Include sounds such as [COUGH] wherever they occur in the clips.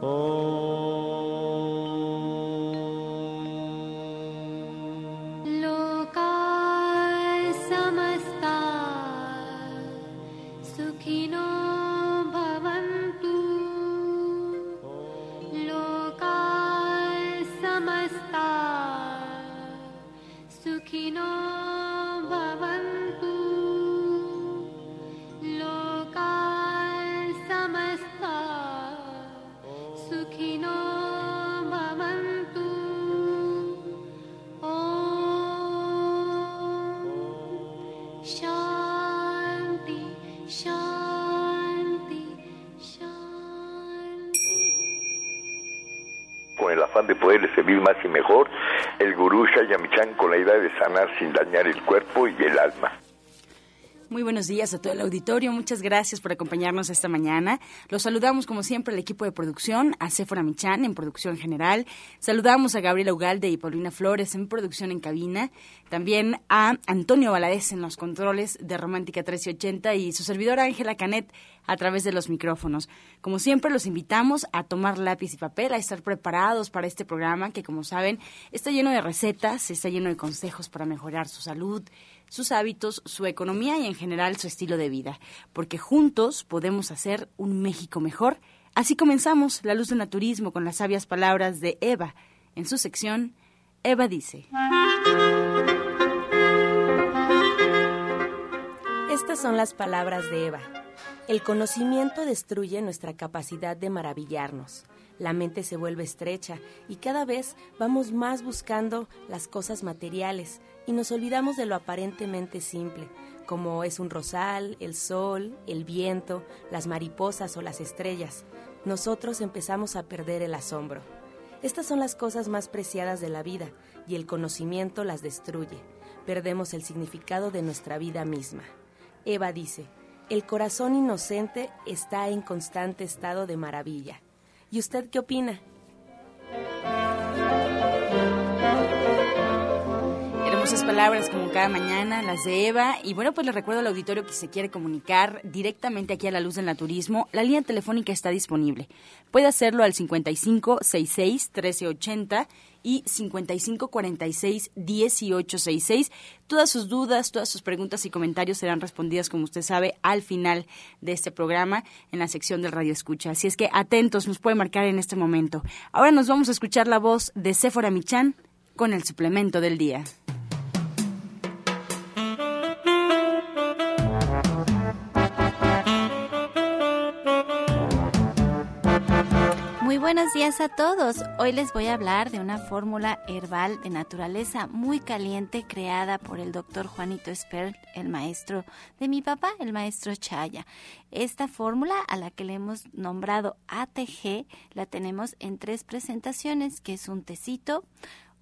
de sin dañar el cuerpo y el alma. Muy buenos días a todo el auditorio. Muchas gracias por acompañarnos esta mañana. Los saludamos como siempre al equipo de producción, a Sephora Michan en producción general. Saludamos a Gabriela Ugalde y Paulina Flores en producción en cabina. También a Antonio Valadez en los controles de Romántica 1380 y su servidora Ángela Canet a través de los micrófonos. Como siempre, los invitamos a tomar lápiz y papel, a estar preparados para este programa que, como saben, está lleno de recetas, está lleno de consejos para mejorar su salud, sus hábitos, su economía y en general su estilo de vida, porque juntos podemos hacer un México mejor. Así comenzamos La Luz del Naturismo con las sabias palabras de Eva. En su sección, Eva dice. Estas son las palabras de Eva. El conocimiento destruye nuestra capacidad de maravillarnos. La mente se vuelve estrecha y cada vez vamos más buscando las cosas materiales y nos olvidamos de lo aparentemente simple, como es un rosal, el sol, el viento, las mariposas o las estrellas. Nosotros empezamos a perder el asombro. Estas son las cosas más preciadas de la vida y el conocimiento las destruye. Perdemos el significado de nuestra vida misma. Eva dice, el corazón inocente está en constante estado de maravilla. ¿Y usted qué opina? Hermosas palabras como cada mañana, las de Eva. Y bueno, pues les recuerdo al auditorio que se quiere comunicar directamente aquí a la luz del naturismo. La línea telefónica está disponible. Puede hacerlo al 55 66 1380 y 5546-1866. Todas sus dudas, todas sus preguntas y comentarios serán respondidas, como usted sabe, al final de este programa en la sección del Radio Escucha. Así es que atentos, nos puede marcar en este momento. Ahora nos vamos a escuchar la voz de Sephora Michan con el suplemento del día. Buenos días a todos. Hoy les voy a hablar de una fórmula herbal de naturaleza muy caliente creada por el doctor Juanito Espert, el maestro de mi papá, el maestro Chaya. Esta fórmula a la que le hemos nombrado ATG la tenemos en tres presentaciones, que es un tecito,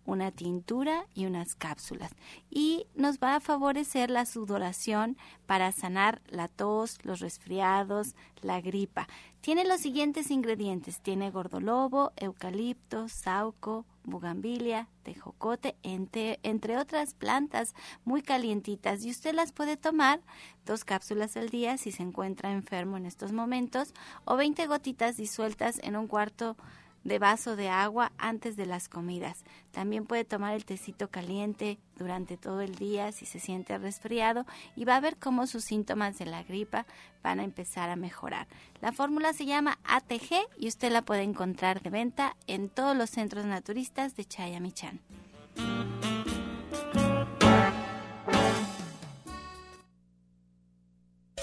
una tintura y unas cápsulas. Y nos va a favorecer la sudoración para sanar la tos, los resfriados, la gripa. Tiene los siguientes ingredientes. Tiene gordolobo, eucalipto, sauco, bugambilia, tejocote, entre, entre otras plantas muy calientitas. Y usted las puede tomar dos cápsulas al día si se encuentra enfermo en estos momentos o 20 gotitas disueltas en un cuarto de vaso de agua antes de las comidas. También puede tomar el tecito caliente durante todo el día si se siente resfriado y va a ver cómo sus síntomas de la gripa van a empezar a mejorar. La fórmula se llama ATG y usted la puede encontrar de venta en todos los centros naturistas de Chayamichan.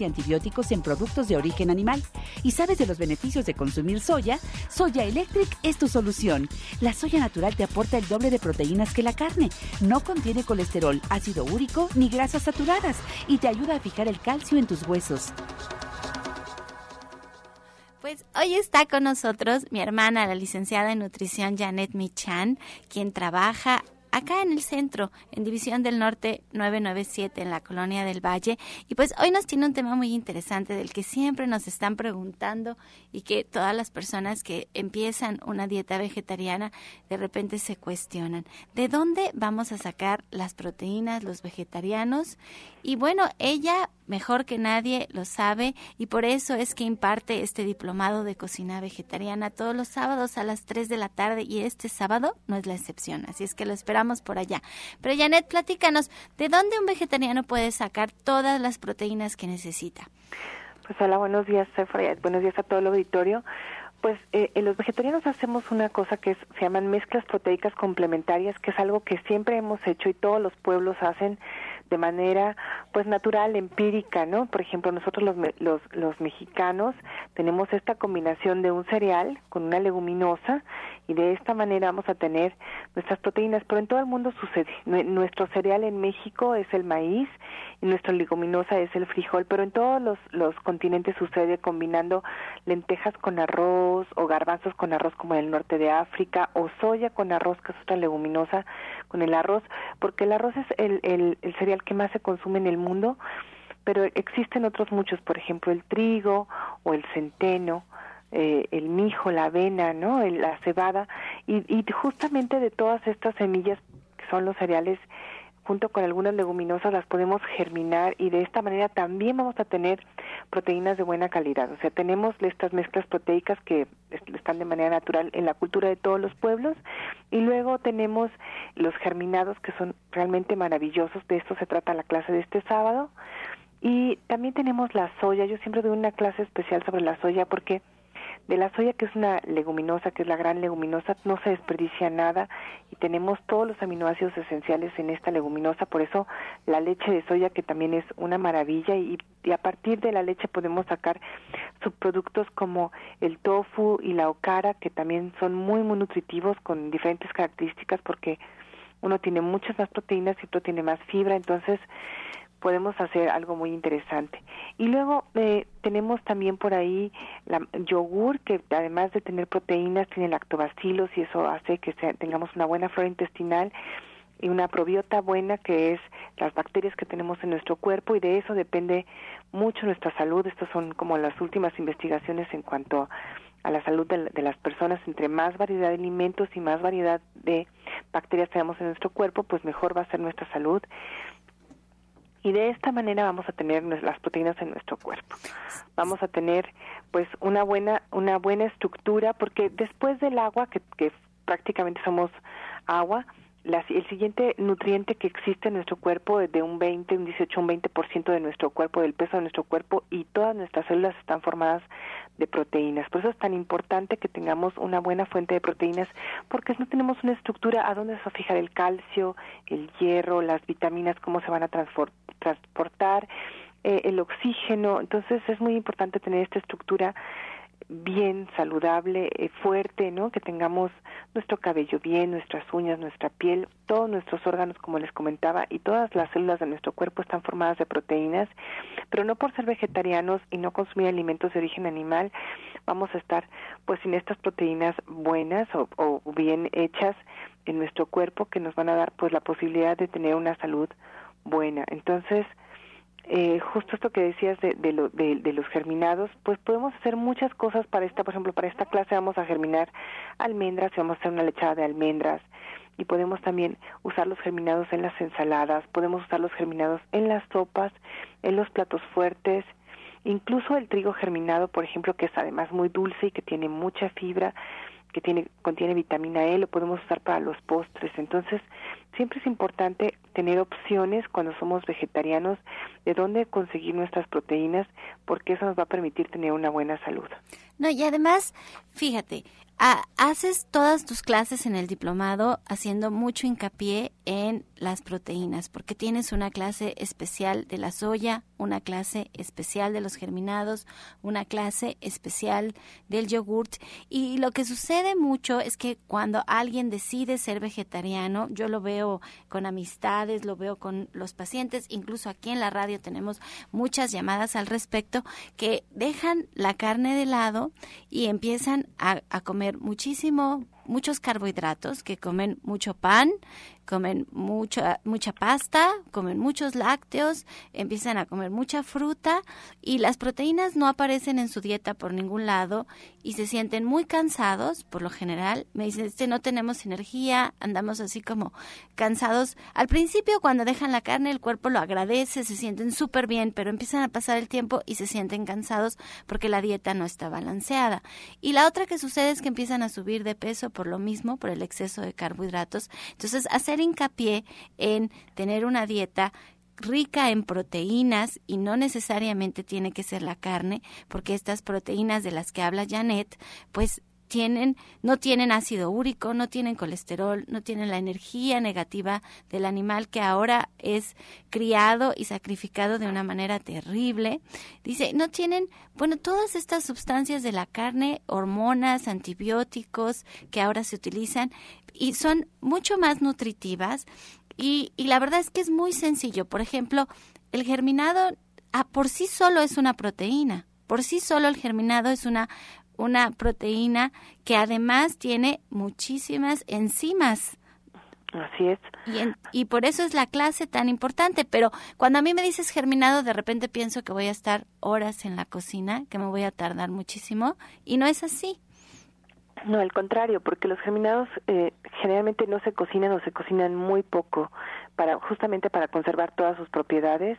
y antibióticos en productos de origen animal. ¿Y sabes de los beneficios de consumir soya? Soya Electric es tu solución. La soya natural te aporta el doble de proteínas que la carne. No contiene colesterol, ácido úrico ni grasas saturadas y te ayuda a fijar el calcio en tus huesos. Pues hoy está con nosotros mi hermana, la licenciada en nutrición Janet Michan, quien trabaja acá en el centro, en División del Norte 997, en la Colonia del Valle. Y pues hoy nos tiene un tema muy interesante del que siempre nos están preguntando y que todas las personas que empiezan una dieta vegetariana de repente se cuestionan. ¿De dónde vamos a sacar las proteínas los vegetarianos? Y bueno, ella mejor que nadie lo sabe y por eso es que imparte este diplomado de cocina vegetariana todos los sábados a las 3 de la tarde y este sábado no es la excepción, así es que lo esperamos por allá. Pero Janet, platícanos, ¿de dónde un vegetariano puede sacar todas las proteínas que necesita? Pues hola, buenos días, buenos días a todo el auditorio. Pues eh, los vegetarianos hacemos una cosa que se llaman mezclas proteicas complementarias, que es algo que siempre hemos hecho y todos los pueblos hacen de manera pues natural, empírica, ¿no? Por ejemplo, nosotros los, los, los mexicanos tenemos esta combinación de un cereal con una leguminosa y de esta manera vamos a tener nuestras proteínas, pero en todo el mundo sucede. Nuestro cereal en México es el maíz y nuestra leguminosa es el frijol, pero en todos los, los continentes sucede combinando lentejas con arroz o garbanzos con arroz como en el norte de África o soya con arroz, que es otra leguminosa con el arroz, porque el arroz es el, el, el cereal que más se consume en el mundo, pero existen otros muchos, por ejemplo el trigo o el centeno, eh, el mijo, la avena, ¿no? la cebada y, y justamente de todas estas semillas que son los cereales junto con algunas leguminosas las podemos germinar y de esta manera también vamos a tener proteínas de buena calidad. O sea, tenemos estas mezclas proteicas que están de manera natural en la cultura de todos los pueblos y luego tenemos los germinados que son realmente maravillosos. De esto se trata la clase de este sábado. Y también tenemos la soya. Yo siempre doy una clase especial sobre la soya porque de la soya, que es una leguminosa, que es la gran leguminosa, no se desperdicia nada y tenemos todos los aminoácidos esenciales en esta leguminosa, por eso la leche de soya, que también es una maravilla, y, a partir de la leche podemos sacar subproductos como el tofu y la okara, que también son muy, muy nutritivos con diferentes características porque uno tiene muchas más proteínas y otro tiene más fibra, entonces podemos hacer algo muy interesante. Y luego eh, tenemos también por ahí la yogur, que además de tener proteínas, tiene lactobacilos y eso hace que tengamos una buena flora intestinal y una probiota buena que es las bacterias que tenemos en nuestro cuerpo y de eso depende mucho nuestra salud. Estas son como las últimas investigaciones en cuanto a la salud de, de, las personas. Entre más variedad de alimentos y más variedad de bacterias tenemos en nuestro cuerpo, pues mejor va a ser nuestra salud y de esta manera vamos a tener las proteínas en nuestro cuerpo. Vamos a tener pues una buena una buena estructura porque después del agua que, que prácticamente somos agua, el siguiente nutriente que existe en nuestro cuerpo es de un 20, un 18, un 20% de nuestro cuerpo, del peso de nuestro cuerpo y todas nuestras células están formadas de proteínas. Por eso es tan importante que tengamos una buena fuente de proteínas porque no tenemos una estructura a dónde se a fijar el calcio, el hierro, las vitaminas, cómo se van a transportar, eh, el oxígeno. Entonces es muy importante tener esta estructura bien saludable, eh, fuerte, ¿no? Que tengamos nuestro cabello bien, nuestras uñas, nuestra piel, todos nuestros órganos, como les comentaba, y todas las células de nuestro cuerpo están formadas de proteínas, pero no por ser vegetarianos y no consumir alimentos de origen animal, vamos a estar pues sin estas proteínas buenas o, o bien hechas en nuestro cuerpo que nos van a dar pues la posibilidad de tener una salud buena. Entonces, eh, justo esto que decías de, de, los germinados, pues podemos hacer muchas cosas para esta, por ejemplo, para esta clase vamos a germinar almendras vamos a hacer una lechada de almendras y podemos también usar los germinados en las ensaladas, podemos usar los germinados en las sopas, en los platos fuertes, incluso el trigo germinado, por ejemplo, que es además muy dulce y que tiene mucha fibra, que tiene, contiene vitamina E, lo podemos usar para los postres. Entonces, siempre es importante tener opciones cuando somos vegetarianos de dónde conseguir nuestras proteínas, porque eso nos va a permitir tener una buena salud. No, y además, fíjate, haces todas tus clases en el diplomado haciendo mucho hincapié en las proteínas, porque tienes una clase especial de la soya, una clase especial de los germinados, una clase especial del yogurt. Y lo que sucede mucho es que cuando alguien decide ser vegetariano, yo lo veo con amistades, lo veo con los pacientes, incluso aquí en la radio tenemos muchas llamadas al respecto, que dejan la carne de lado y empiezan a, a comer muchísimo muchos carbohidratos, que comen mucho pan, comen mucha, mucha pasta, comen muchos lácteos, empiezan a comer mucha fruta y las proteínas no aparecen en su dieta por ningún lado y se sienten muy cansados, por lo general. Me dicen, este, no tenemos energía, andamos así como cansados. Al principio, cuando dejan la carne, el cuerpo lo agradece, se sienten súper bien, pero empiezan a pasar el tiempo y se sienten cansados porque la dieta no está balanceada. Y la otra que sucede es que empiezan a subir de peso por lo mismo, por el exceso de carbohidratos. Entonces, hacer hincapié en tener una dieta rica en proteínas y no necesariamente tiene que ser la carne, porque estas proteínas de las que habla Janet, pues tienen, no tienen ácido úrico, no tienen colesterol, no tienen la energía negativa del animal que ahora es criado y sacrificado de una manera terrible. Dice, no tienen, bueno, todas estas sustancias de la carne, hormonas, antibióticos que ahora se utilizan y son mucho más nutritivas y, la verdad es que es muy sencillo. Por ejemplo, el germinado a por sí solo es una proteína. Por sí solo el germinado es una una proteína que además tiene muchísimas enzimas. Así es. Y, y, por eso es la clase tan importante. Pero cuando a mí me dices germinado, de repente pienso que voy a estar horas en la cocina, que me voy a tardar muchísimo, y no es así. No, al contrario, porque los germinados eh, generalmente no se cocinan o se cocinan muy poco, para justamente para conservar todas sus propiedades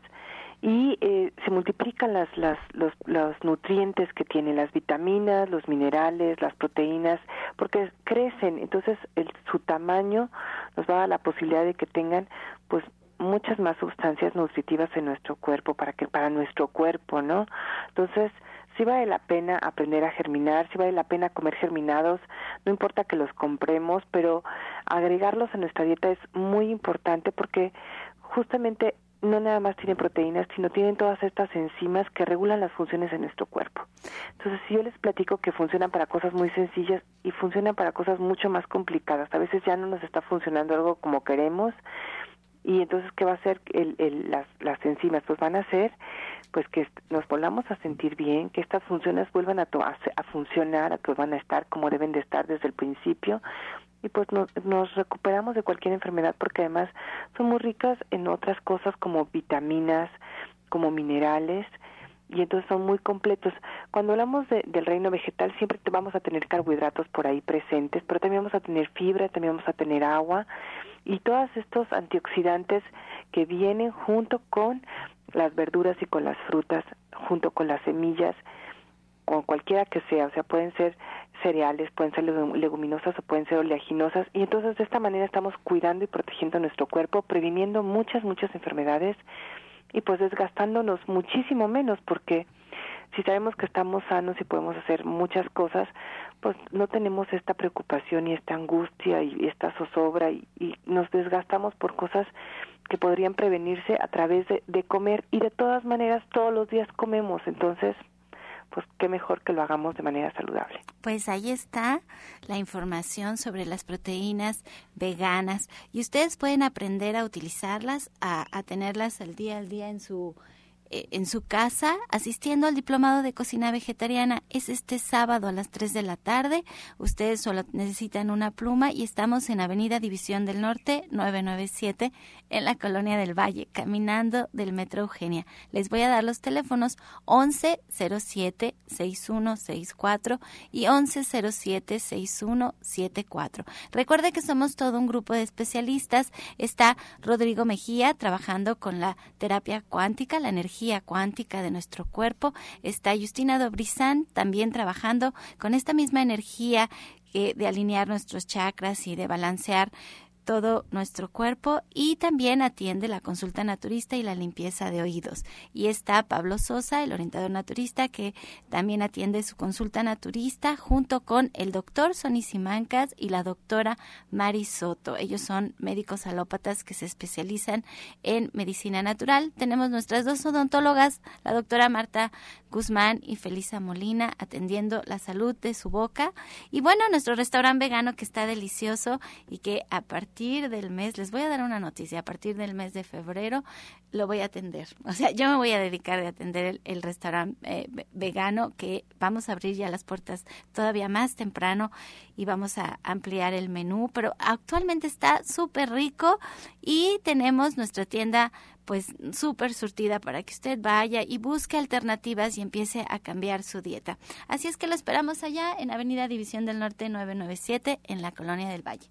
y eh, se multiplican las, las, los, los nutrientes que tienen, las vitaminas, los minerales, las proteínas, porque crecen, entonces el, su tamaño nos va a dar la posibilidad de que tengan pues muchas más sustancias nutritivas en nuestro cuerpo para que para nuestro cuerpo, ¿no? Entonces, sí vale la pena aprender a germinar, sí vale la pena comer germinados, no importa que los compremos, pero agregarlos a nuestra dieta es muy importante porque justamente no nada más tienen proteínas, sino tienen todas estas enzimas que regulan las funciones de nuestro cuerpo. Entonces, si yo les platico que funcionan para cosas muy sencillas y funcionan para cosas mucho más complicadas, a veces ya no nos está funcionando algo como queremos, y entonces, ¿qué va a hacer el, el, las, las enzimas? Pues van a hacer pues que nos volvamos a sentir bien, que estas funciones vuelvan a, a, a funcionar, que van a estar como deben de estar desde el principio, y pues nos, recuperamos de cualquier enfermedad porque además son muy ricas en otras cosas como vitaminas, como minerales y entonces son muy completos. Cuando hablamos del reino vegetal siempre vamos a tener carbohidratos por ahí presentes, pero también vamos a tener fibra, también vamos a tener agua y todos estos antioxidantes que vienen junto con las verduras y con las frutas, junto con las semillas, con cualquiera que sea, o sea, pueden ser cereales, pueden ser leguminosas o pueden ser oleaginosas y entonces de esta manera estamos cuidando y protegiendo nuestro cuerpo, previniendo muchas, muchas enfermedades y pues desgastándonos muchísimo menos porque si sabemos que estamos sanos y podemos hacer muchas cosas, pues no tenemos esta preocupación y esta angustia y esta zozobra y, y nos desgastamos por cosas que podrían prevenirse a través de, de comer y de todas maneras todos los días comemos, entonces pues qué mejor que lo hagamos de manera saludable. Pues ahí está la información sobre las proteínas veganas y ustedes pueden aprender a utilizarlas, a, a tenerlas al día al día en su en su casa asistiendo al diplomado de cocina vegetariana. Es este sábado a las 3 de la tarde. Ustedes solo necesitan una pluma y estamos en Avenida División del Norte 997 en la Colonia del Valle, caminando del Metro Eugenia. Les voy a dar los teléfonos 1107 6164 y 1107 6174. Recuerde que somos todo un grupo de especialistas. Está Rodrigo Mejía trabajando con la terapia cuántica, la energía cuántica de nuestro cuerpo. Está Justina Dobrizán también trabajando con esta misma energía de alinear nuestros chakras y de balancear todo nuestro cuerpo y también atiende la consulta naturista y la limpieza de oídos. Y está Pablo Sosa, el orientador naturista, que también atiende su consulta naturista junto con el doctor Sonny Simancas y la doctora Mari Soto. Ellos son médicos alópatas que se especializan en medicina natural. Tenemos nuestras dos odontólogas, la doctora Marta Guzmán y Felisa Molina, atendiendo la salud de su boca. Y bueno, nuestro restaurante vegano que está delicioso y que a partir del mes, les voy a dar una noticia, a partir del mes de febrero lo voy a atender. [LAUGHS] O sea, yo me voy a dedicar a atender el, restaurante eh, vegano que vamos a abrir ya las puertas todavía más temprano y vamos a ampliar el menú, pero actualmente está súper rico y tenemos nuestra tienda pues súper surtida para que usted vaya y busque alternativas y empiece a cambiar su dieta. Así es que lo esperamos allá en Avenida División del Norte 997 en la Colonia del Valle.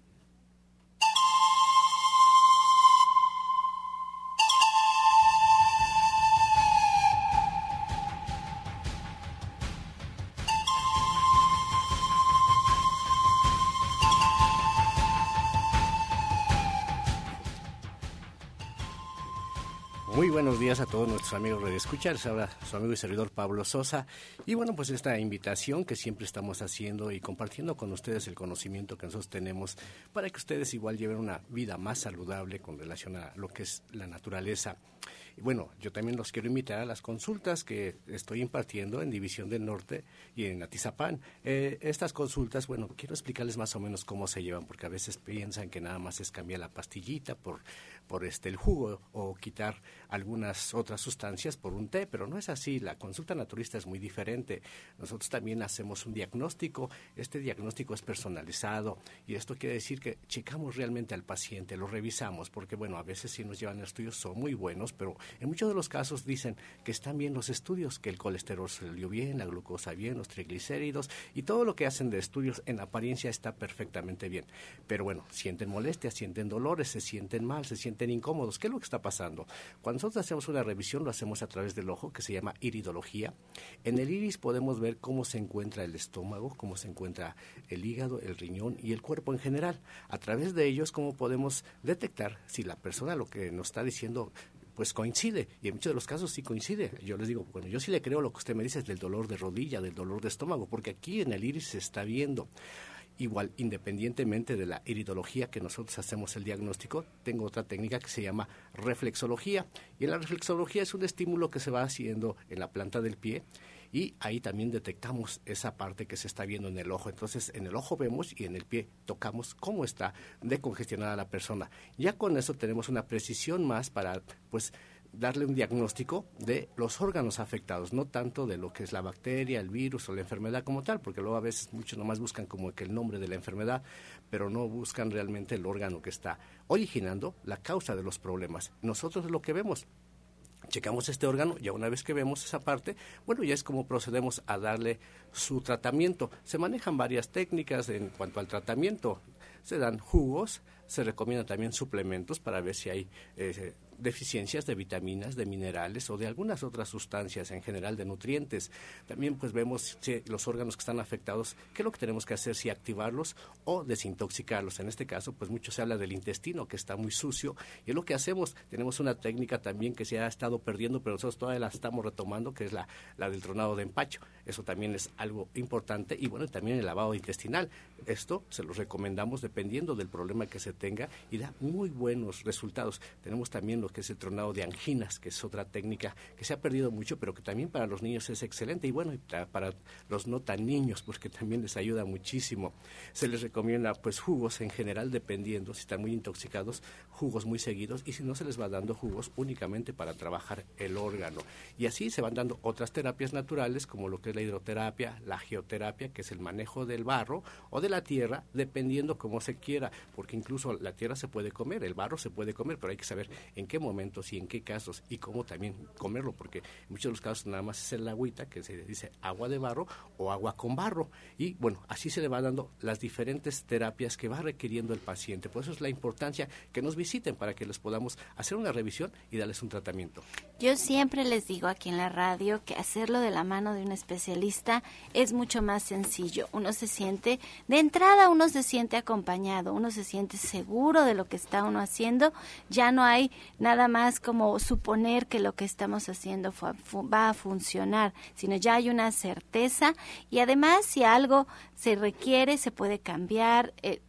Días a todos nuestros amigos de escuchar. Su amigo y servidor Pablo Sosa. Y bueno, pues esta invitación que siempre estamos haciendo y compartiendo con ustedes el conocimiento que nosotros tenemos para que ustedes igual lleven una vida más saludable con relación a lo que es la naturaleza. Y bueno, yo también los quiero invitar a las consultas que estoy impartiendo en División del Norte y en Atizapán. Eh, estas consultas, bueno, quiero explicarles más o menos cómo se llevan, porque a veces piensan que nada más es cambiar la pastillita por por este el jugo o quitar algunas otras sustancias por un té, pero no es así. La consulta naturista es muy diferente. Nosotros también hacemos un diagnóstico. Este diagnóstico es personalizado y esto quiere decir que checamos realmente al paciente, lo revisamos, porque bueno, a veces si nos llevan estudios son muy buenos, pero en muchos de los casos dicen que están bien los estudios, que el colesterol salió bien, la glucosa bien, los triglicéridos y todo lo que hacen de estudios en apariencia está perfectamente bien. Pero bueno, sienten molestias, sienten dolores, se sienten mal, se sienten incómodos. ¿Qué es lo que está pasando? Cuando nosotros hacemos una revisión, lo hacemos a través del ojo, que se llama iridología. En el iris podemos ver cómo se encuentra el estómago, cómo se encuentra el hígado, el riñón y el cuerpo en general. A través de ellos, cómo podemos detectar si la persona lo que nos está diciendo pues coincide, y en muchos de los casos sí coincide. Yo les digo, bueno, yo sí le creo lo que usted me dice del dolor de rodilla, del dolor de estómago, porque aquí en el iris se está viendo. Igual, independientemente de la iridología que nosotros hacemos el diagnóstico, tengo otra técnica que se llama reflexología. Y en la reflexología es un estímulo que se va haciendo en la planta del pie y ahí también detectamos esa parte que se está viendo en el ojo. Entonces, en el ojo vemos y en el pie tocamos cómo está decongestionada la persona. Ya con eso tenemos una precisión más para, pues, darle un diagnóstico de los órganos afectados, no tanto de lo que es la bacteria, el virus o la enfermedad como tal, porque luego a veces muchos nomás buscan como que el nombre de la enfermedad, pero no buscan realmente el órgano que está originando la causa de los problemas. Nosotros lo que vemos checamos este órgano, ya una vez que vemos esa parte, bueno, ya es como procedemos a darle su tratamiento. Se manejan varias técnicas en cuanto al tratamiento. Se dan jugos, se recomiendan también suplementos para ver si hay eh, deficiencias de vitaminas, de minerales o de algunas otras sustancias en general de nutrientes. También pues vemos si los órganos que están afectados, qué es lo que tenemos que hacer, si activarlos o desintoxicarlos. En este caso pues mucho se habla del intestino que está muy sucio y es lo que hacemos. Tenemos una técnica también que se ha estado perdiendo pero nosotros todavía la estamos retomando que es la, la del tronado de empacho. Eso también es algo importante y bueno también el lavado intestinal. Esto se lo recomendamos dependiendo del problema que se tenga y da muy buenos resultados. Tenemos también que es el tronado de anginas, que es otra técnica que se ha perdido mucho, pero que también para los niños es excelente y bueno, para los no tan niños, porque también les ayuda muchísimo. Se les recomienda pues jugos en general, dependiendo si están muy intoxicados, jugos muy seguidos y si no se les va dando jugos únicamente para trabajar el órgano. Y así se van dando otras terapias naturales como lo que es la hidroterapia, la geoterapia, que es el manejo del barro o de la tierra, dependiendo cómo se quiera, porque incluso la tierra se puede comer, el barro se puede comer, pero hay que saber en qué qué momentos y en qué casos y cómo también comerlo, porque en muchos de los casos nada más es el agüita que se dice agua de barro o agua con barro. Y bueno, así se le va dando las diferentes terapias que va requiriendo el paciente. Por eso es la importancia que nos visiten para que les podamos hacer una revisión y darles un tratamiento. Yo siempre les digo aquí en la radio que hacerlo de la mano de un especialista es mucho más sencillo. Uno se siente, de entrada uno se siente acompañado, uno se siente seguro de lo que está uno haciendo. Ya no hay nada más como suponer que lo que estamos haciendo va a funcionar, sino ya hay una certeza y además si algo se requiere, se puede cambiar. Eh,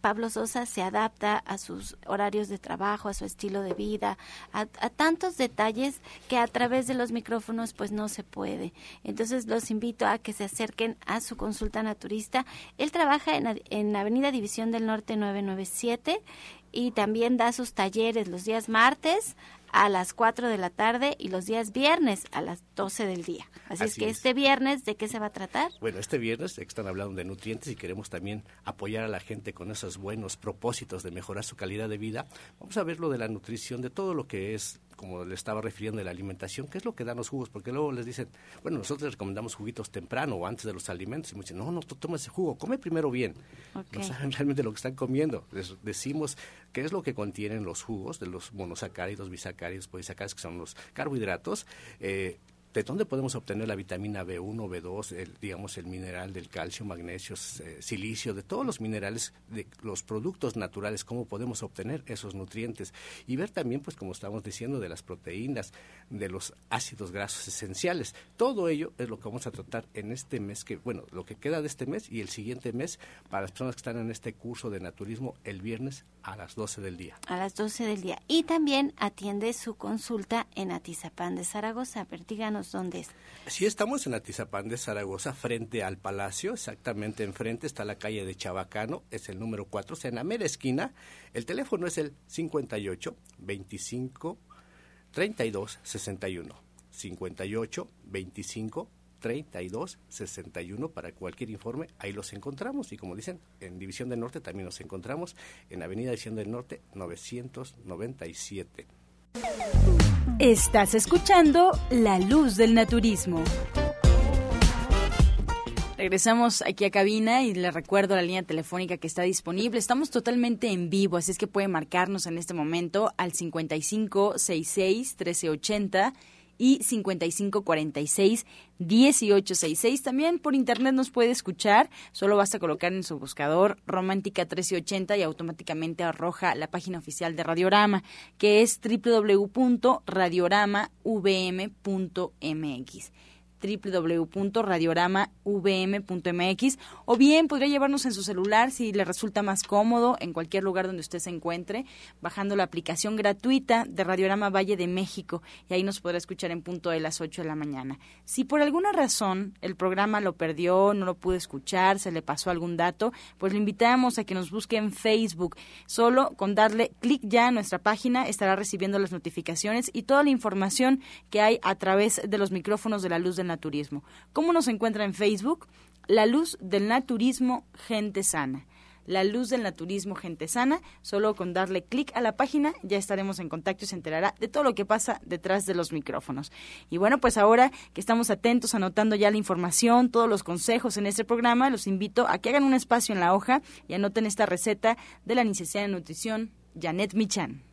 Pablo Sosa se adapta a sus horarios de trabajo, a su estilo de vida, a, tantos detalles que a través de los micrófonos pues no se puede. Entonces los invito a que se acerquen a su consulta naturista. Él trabaja en, en Avenida División del Norte 997 y también da sus talleres los días martes a las 4 de la tarde y los días viernes a las 12 del día. Así, es que este viernes, ¿de qué se va a tratar? Bueno, este viernes están hablando de nutrientes y queremos también apoyar a la gente con esos buenos propósitos de mejorar su calidad de vida. Vamos a ver lo de la nutrición, de todo lo que es como le estaba refiriendo de la alimentación, ¿qué es lo que dan los jugos? Porque luego les dicen, bueno, nosotros les recomendamos juguitos temprano o antes de los alimentos y me dicen, no, no, tú tomas ese jugo, come primero bien. No saben realmente lo que están comiendo. Les decimos qué es lo que contienen los jugos de los monosacáridos, bisacáridos, polisacáridos, que son los carbohidratos, eh, ¿De dónde podemos obtener la vitamina B1, B2, el, digamos el mineral del calcio, magnesio, eh, silicio, de todos los minerales, de los productos naturales, cómo podemos obtener esos nutrientes? Y ver también, pues como estamos diciendo, de las proteínas, de los ácidos grasos esenciales. Todo ello es lo que vamos a tratar en este mes, que bueno, lo que queda de este mes y el siguiente mes para las personas que están en este curso de naturismo el viernes a las 12 del día. A las 12 del día. Y también atiende su consulta en Atizapán de Zaragoza. Vertíganos dónde es. Sí, estamos en Atizapán de Zaragoza, frente al Palacio, exactamente enfrente está la calle de Chabacano, es el número 4, o en la mera esquina. El teléfono es el 58 25 32 61. 58 25 32 61 para cualquier informe. Ahí los encontramos y como dicen, en División del Norte también nos encontramos en Avenida División del Norte 997. Estás escuchando La Luz del Naturismo. Regresamos aquí a cabina y le recuerdo la línea telefónica que está disponible. Estamos totalmente en vivo, así es que puede marcarnos en este momento al 5566 1380 y 5546-1866. También por internet nos puede escuchar. Solo basta colocar en su buscador Romántica 1380 y automáticamente arroja la página oficial de Radiorama, que es www.radioramavm.mx www.radioramavm.mx o bien podría llevarnos en su celular si le resulta más cómodo en cualquier lugar donde usted se encuentre, bajando la aplicación gratuita de Radiorama Valle de México y ahí nos podrá escuchar en punto de las 8 de la mañana. Si por alguna razón el programa lo perdió, no lo pudo escuchar, se le pasó algún dato, pues le invitamos a que nos busque en Facebook. Solo con darle clic ya a nuestra página estará recibiendo las notificaciones y toda la información que hay a través de los micrófonos de la luz del naturismo. ¿Cómo nos encuentra en Facebook? La luz del naturismo gente sana. La luz del naturismo gente sana. Solo con darle clic a la página ya estaremos en contacto y se enterará de todo lo que pasa detrás de los micrófonos. Y bueno, pues ahora que estamos atentos, anotando ya la información, todos los consejos en este programa, los invito a que hagan un espacio en la hoja y anoten esta receta de la licenciada en nutrición, Janet Michan.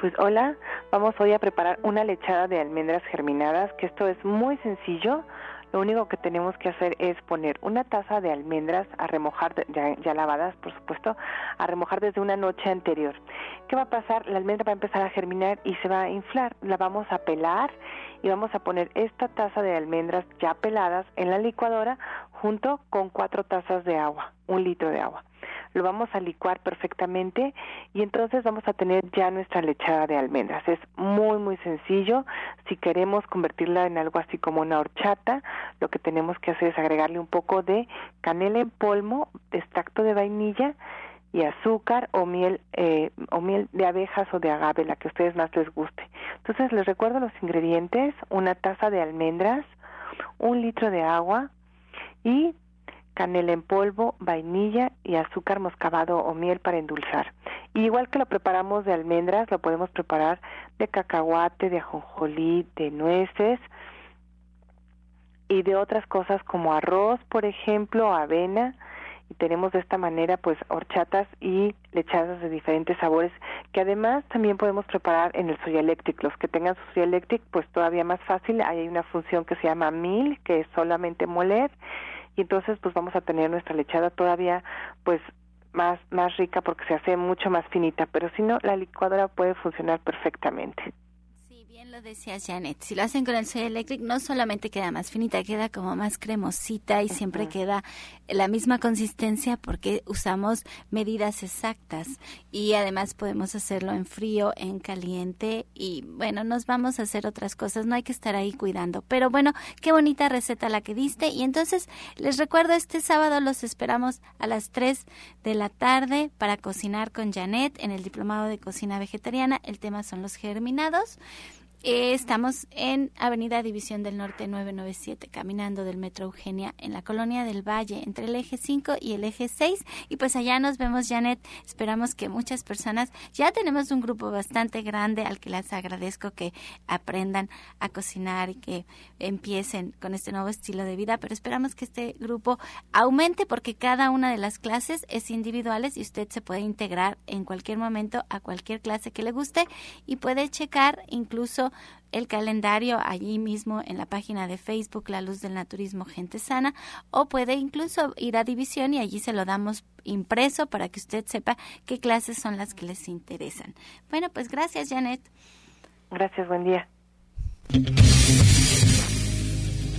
Pues hola, vamos hoy a preparar una lechada de almendras germinadas, que esto es muy sencillo. Lo único que tenemos que hacer es poner una taza de almendras a remojar, ya, ya, lavadas por supuesto, a remojar desde una noche anterior. ¿Qué va a pasar? La almendra va a empezar a germinar y se va a inflar. La vamos a pelar y vamos a poner esta taza de almendras ya peladas en la licuadora junto con cuatro tazas de agua, un litro de agua lo vamos a licuar perfectamente y entonces vamos a tener ya nuestra lechada de almendras. Es muy muy sencillo. Si queremos convertirla en algo así como una horchata, lo que tenemos que hacer es agregarle un poco de canela en polvo, extracto de vainilla y azúcar o miel eh, o miel de abejas o de agave, la que a ustedes más les guste. Entonces les recuerdo los ingredientes: una taza de almendras, un litro de agua, y canela en polvo, vainilla y azúcar moscavado o miel para endulzar. Igual que lo preparamos de almendras, lo podemos preparar de cacahuate, de ajonjolí, de nueces y de otras cosas como arroz, por ejemplo, avena, y tenemos de esta manera pues horchatas y lechadas de diferentes sabores que además también podemos preparar en el Soya Electric. Los que tengan su Soya Electric pues todavía más fácil, hay una función que se llama Mil, que es solamente moler y entonces pues vamos a tener nuestra lechada todavía pues más más rica porque se hace mucho más finita, pero si no la licuadora puede funcionar perfectamente lo decía Janet, si lo hacen con el soy electric no solamente queda más finita, queda como más cremosita y siempre queda la misma consistencia porque usamos medidas exactas y además podemos hacerlo en frío, en caliente y bueno, nos vamos a hacer otras cosas, no hay que estar ahí cuidando. Pero bueno, qué bonita receta la que diste y entonces les recuerdo este sábado los esperamos a las 3 de la tarde para cocinar con Janet en el Diplomado de Cocina Vegetariana. El tema son los germinados. Eh, estamos en Avenida División del Norte 997, caminando del Metro Eugenia en la Colonia del Valle, entre el eje 5 y el eje 6. Y pues allá nos vemos, Janet. Esperamos que muchas personas, ya tenemos un grupo bastante grande al que les agradezco que aprendan a cocinar y que empiecen con este nuevo estilo de vida, pero esperamos que este grupo aumente porque cada una de las clases es individuales y usted se puede integrar en cualquier momento a cualquier clase que le guste y puede checar incluso el calendario allí mismo en la página de Facebook La Luz del Naturismo Gente Sana o puede incluso ir a División y allí se lo damos impreso para que usted sepa qué clases son las que les interesan. Bueno, pues gracias Janet. Gracias, buen día.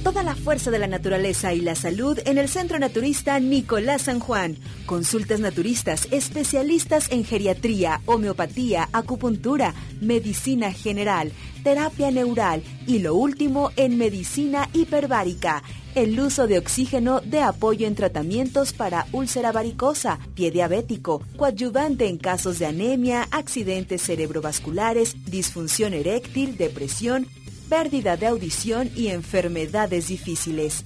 Toda la fuerza de la naturaleza y la salud en el Centro Naturista Nicolás San Juan. Consultas naturistas, especialistas en geriatría, homeopatía, acupuntura, medicina general, terapia neural y lo último en medicina hiperbárica. El uso de oxígeno de apoyo en tratamientos para úlcera varicosa, pie diabético, coadyuvante en casos de anemia, accidentes cerebrovasculares, disfunción eréctil, depresión, pérdida de audición y enfermedades difíciles.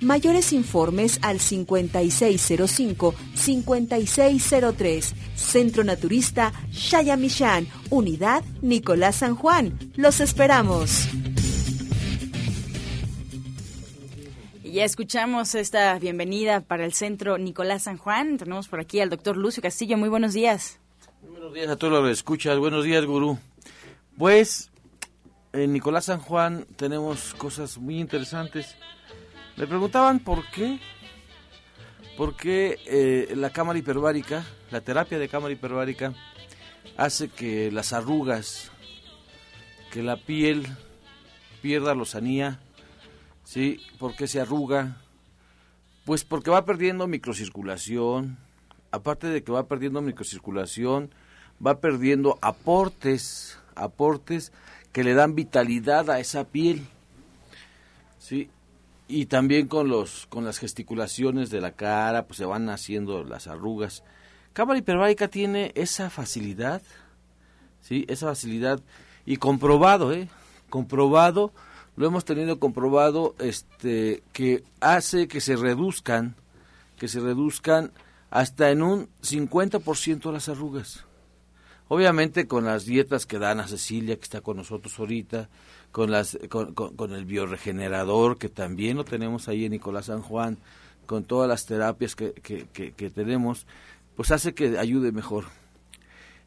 Mayores informes al 5605-5603. Centro Naturista Shayamishan, Unidad Nicolás San Juan. Los esperamos. Ya escuchamos esta bienvenida para el Centro Nicolás San Juan. Tenemos por aquí al doctor Lucio Castillo. Muy buenos días. Muy buenos días a todos los que escuchan. Buenos días, gurú. Pues en Nicolás San Juan tenemos cosas muy interesantes. Me preguntaban por qué, por qué eh, la cámara hiperbárica, la terapia de cámara hiperbárica, hace que las arrugas, que la piel pierda lozanía, ¿sí? ¿Por qué se arruga? Pues porque va perdiendo microcirculación, aparte de que va perdiendo microcirculación, va perdiendo aportes, aportes que le dan vitalidad a esa piel. ¿Sí? Y también con los con las gesticulaciones de la cara pues se van haciendo las arrugas. Cámara hiperbárica tiene esa facilidad sí esa facilidad y comprobado eh comprobado lo hemos tenido comprobado este que hace que se reduzcan que se reduzcan hasta en un 50% las arrugas. Obviamente con las dietas que dan a Cecilia que está con nosotros ahorita con, las, con, el bioregenerador, que también lo tenemos ahí en Nicolás San Juan, con todas las terapias que, tenemos, pues hace que ayude mejor.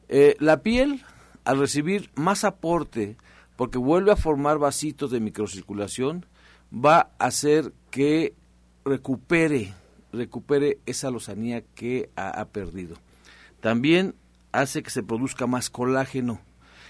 Eh, la piel, al recibir más aporte, porque vuelve a formar vasitos de microcirculación, va a hacer que recupere, recupere esa lozanía que ha, perdido. También hace que se produzca más colágeno.